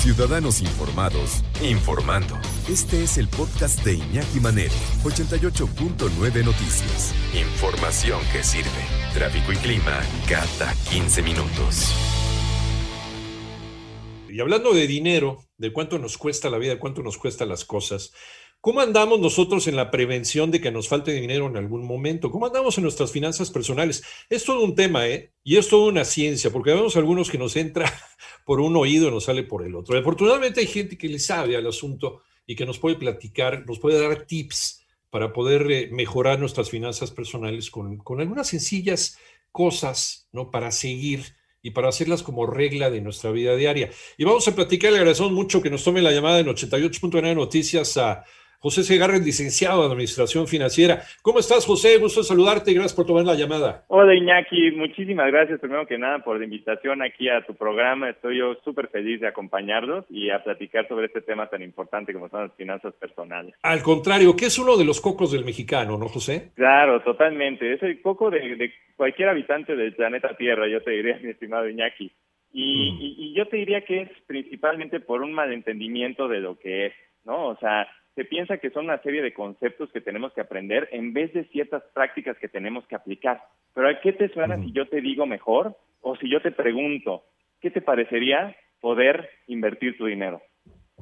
Ciudadanos informados, informando. Este es el podcast de Iñaki Manero, 88.9 Noticias. Información que sirve. Tráfico y clima cada 15 minutos. Y hablando de dinero, de cuánto nos cuesta la vida, cuánto nos cuesta las cosas, ¿cómo andamos nosotros en la prevención de que nos falte dinero en algún momento? ¿Cómo andamos en nuestras finanzas personales? Es todo un tema, ¿eh? Y es toda una ciencia, porque vemos algunos que nos entra por un oído y nos sale por el otro. Afortunadamente hay gente que le sabe al asunto y que nos puede platicar, nos puede dar tips para poder eh, mejorar nuestras finanzas personales con, algunas sencillas cosas, ¿no? Para seguir y para hacerlas como regla de nuestra vida diaria. Y vamos a platicar, le agradecemos mucho que nos tome la llamada en 88.9 Noticias a José Segarra, licenciado en Administración Financiera. ¿Cómo estás, José? Gusto saludarte y gracias por tomar la llamada. Hola, Iñaki. Muchísimas gracias, primero que nada, por la invitación aquí a tu programa. Estoy yo súper feliz de acompañarlos y a platicar sobre este tema tan importante como son las finanzas personales. Al contrario, que es uno de los cocos del mexicano, ¿no, José? Claro, totalmente. Es el coco de, de cualquier habitante del planeta Tierra, yo te diría, mi estimado Iñaki. Y, Mm. y, y yo te diría que es principalmente por un malentendimiento de lo que es, ¿no? O sea, se piensa que son una serie de conceptos que tenemos que aprender en vez de ciertas prácticas que tenemos que aplicar. Pero ¿a qué te suena si yo te digo mejor o si yo te pregunto, ¿qué te parecería poder invertir tu dinero?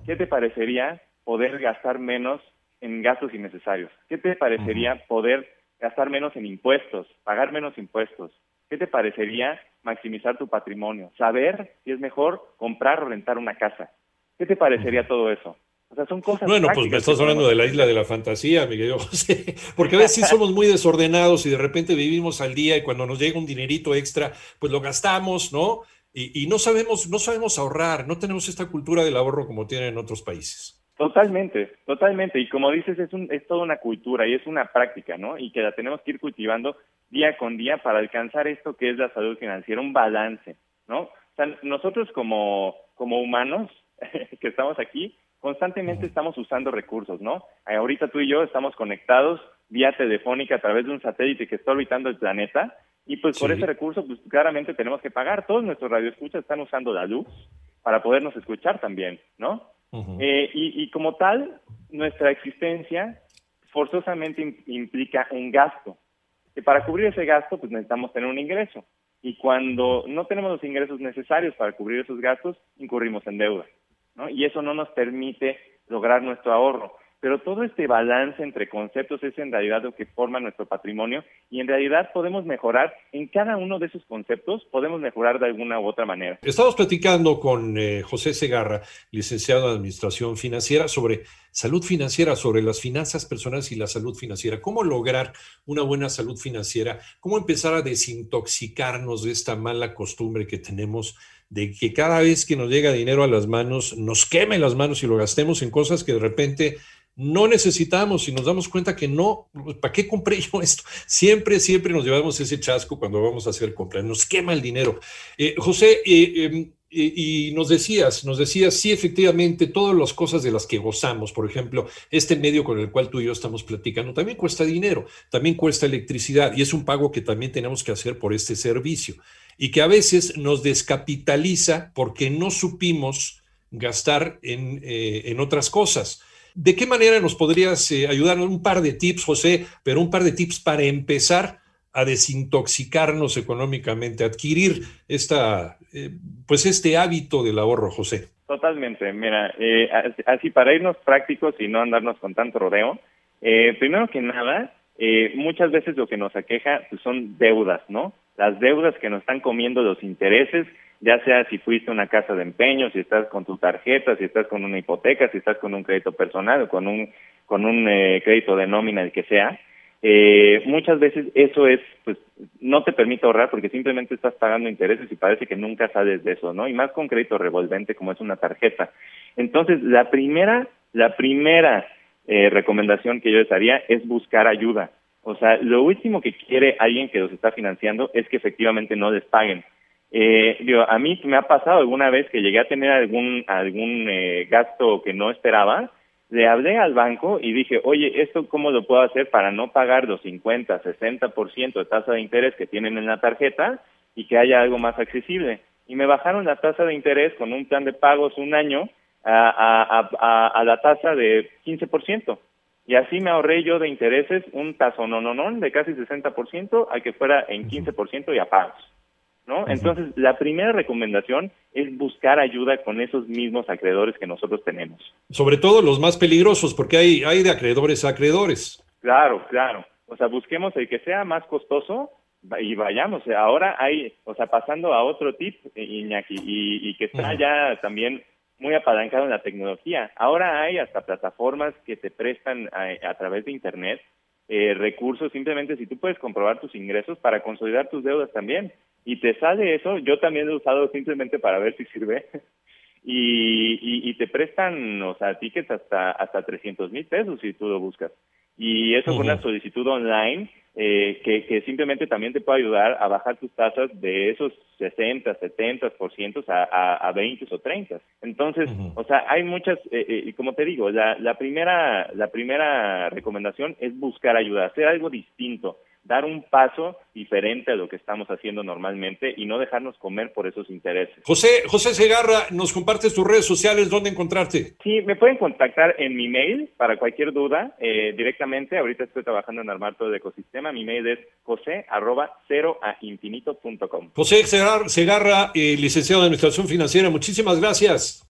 ¿Qué te parecería poder gastar menos en gastos innecesarios? ¿Qué te parecería poder gastar menos en impuestos, pagar menos impuestos? ¿Qué te parecería maximizar tu patrimonio? Saber si es mejor comprar o rentar una casa. ¿Qué te parecería todo eso? O sea, son cosas Bueno, pues me estás hablando de la isla de la fantasía, mi querido José, porque a veces sí somos muy desordenados y de repente vivimos al día y cuando nos llega un dinerito extra, pues lo gastamos, ¿no? Y, y no sabemos, no sabemos ahorrar, no tenemos esta cultura del ahorro como tienen en otros países. Totalmente, totalmente. Y como dices, es, un, es toda una cultura y es una práctica, ¿no? Y que la tenemos que ir cultivando día con día para alcanzar esto que es la salud financiera, un balance, ¿no? O sea, nosotros como, como humanos que estamos aquí, constantemente estamos usando recursos, ¿no? Ahorita tú y yo estamos conectados vía telefónica a través de un satélite que está orbitando el planeta y pues por ese recurso pues claramente tenemos que pagar. Todos nuestros radioescuchas están usando la luz para podernos escuchar también, ¿no? Eh, y, y como tal, nuestra existencia forzosamente im- implica un gasto. Que para cubrir ese gasto, pues necesitamos tener un ingreso. Y cuando no tenemos los ingresos necesarios para cubrir esos gastos, incurrimos en deuda. ¿No? Y eso no nos permite lograr nuestro ahorro. Pero todo este balance entre conceptos es en realidad lo que forma nuestro patrimonio y en realidad podemos mejorar en cada uno de esos conceptos, podemos mejorar de alguna u otra manera. Estamos platicando con eh, José Segarra, licenciado en Administración Financiera, sobre salud financiera, sobre las finanzas personales y la salud financiera. ¿Cómo lograr una buena salud financiera? ¿Cómo empezar a desintoxicarnos de esta mala costumbre que tenemos de que cada vez que nos llega dinero a las manos, nos queme las manos y lo gastemos en cosas que de repente no necesitamos y nos damos cuenta que no, ¿para qué compré yo esto? Siempre, siempre nos llevamos ese chasco cuando vamos a hacer compras, nos quema el dinero. Eh, José, eh, eh, y, nos decías, nos decías, sí, efectivamente, todas las cosas de las que gozamos, por ejemplo, este medio con el cual tú y yo estamos platicando, también cuesta dinero, también cuesta electricidad y es un pago que también tenemos que hacer por este servicio y que a veces nos descapitaliza porque no supimos gastar en, eh, en otras cosas. ¿De qué manera nos podrías eh, ayudar? Un par de tips, José, pero un par de tips para empezar a desintoxicarnos económicamente, adquirir esta, eh, pues este hábito del ahorro, José. Totalmente, mira, eh, así- para irnos prácticos y no andarnos con tanto rodeo, eh, primero que nada, eh, muchas veces lo que nos aqueja pues, son deudas, ¿no? Las deudas que nos están comiendo los intereses, ya sea si fuiste a una casa de empeño, si estás con tu tarjeta, si estás con una hipoteca, si estás con un crédito personal con un, con un eh, crédito de nómina, el que sea. Eh, muchas veces eso es, pues, no te permite ahorrar porque simplemente estás pagando intereses y parece que nunca sales de eso, ¿no? Y más con crédito revolvente como es una tarjeta. Entonces, la primera, la primera eh, recomendación que yo les haría es buscar ayuda. O sea, lo último que quiere alguien que los está financiando es que efectivamente no les paguen. Eh, digo, a mí me ha pasado alguna vez que llegué a tener algún, algún eh, gasto que no esperaba le hablé al banco y dije, oye, ¿esto cómo lo puedo hacer para no pagar los 50, 60% de tasa de interés que tienen en la tarjeta y que haya algo más accesible? Y me bajaron la tasa de interés con un plan de pagos un año a, a, a, la tasa de 15%. Y así me ahorré yo de intereses un no de casi 60% a que fuera en 15% y a pagos. ¿No? Entonces, la primera recomendación es buscar ayuda con esos mismos acreedores que nosotros tenemos. Sobre todo los más peligrosos, porque hay, hay de acreedores a acreedores. Claro, claro. O sea, busquemos el que sea más costoso y vayamos. Ahora hay, o sea, pasando a otro tip, eh, Iñaki, y, que está ya también muy apalancado en la tecnología. Ahora hay hasta plataformas que te prestan a, través de Internet eh, recursos, simplemente si tú puedes comprobar tus ingresos para consolidar tus deudas también y te sale eso, yo también lo he usado simplemente para ver si sirve. Y, y, te prestan, o sea, tickets hasta hasta 300 mil pesos si tú lo buscas. Y eso con una solicitud online eh, que, que simplemente también te puede ayudar a bajar tus tasas de esos 60, 70% a, a, a 20 o 30. Entonces, o sea, hay muchas, eh, eh, y como te digo, la, la, primera, la primera recomendación es buscar ayuda, hacer algo distinto dar un paso diferente a lo que estamos haciendo normalmente y no dejarnos comer por esos intereses. José, José Segarra, nos compartes tus redes sociales, ¿dónde encontrarte? Sí, me pueden contactar en mi mail para cualquier duda eh, directamente. Ahorita estoy trabajando en armar todo el ecosistema. Mi mail es josé arroba cero a infinito punto com. José Segarra, eh, licenciado de Administración Financiera, muchísimas gracias.